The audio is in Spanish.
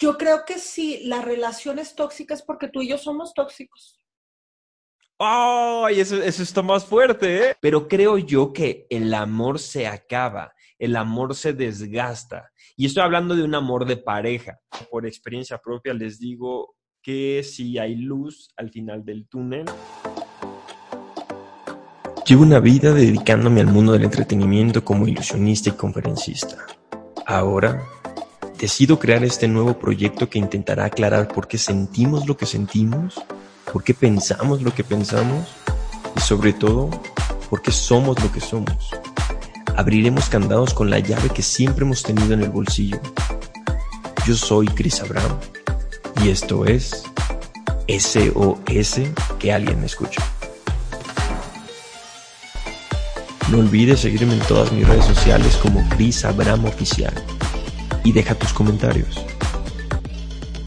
Yo creo que si la relación es tóxica es porque tú y yo somos tóxicos. ¡Ay! eso, eso está más fuerte, ¿eh? Pero creo yo que el amor se acaba, el amor se desgasta. Y estoy hablando de un amor de pareja. Por experiencia propia les digo que si hay luz al final del túnel. Llevo una vida dedicándome al mundo del entretenimiento como ilusionista y conferencista. Ahora decido crear este nuevo proyecto que intentará aclarar por qué sentimos lo que sentimos por qué pensamos lo que pensamos y sobre todo, por qué somos lo que somos. Abriremos candados con la llave que siempre hemos tenido en el bolsillo. Yo soy Chris Abraham y esto es SOS que alguien me escucha. No olvides seguirme en todas mis redes sociales como Chris Abraham Oficial y deja tus comentarios.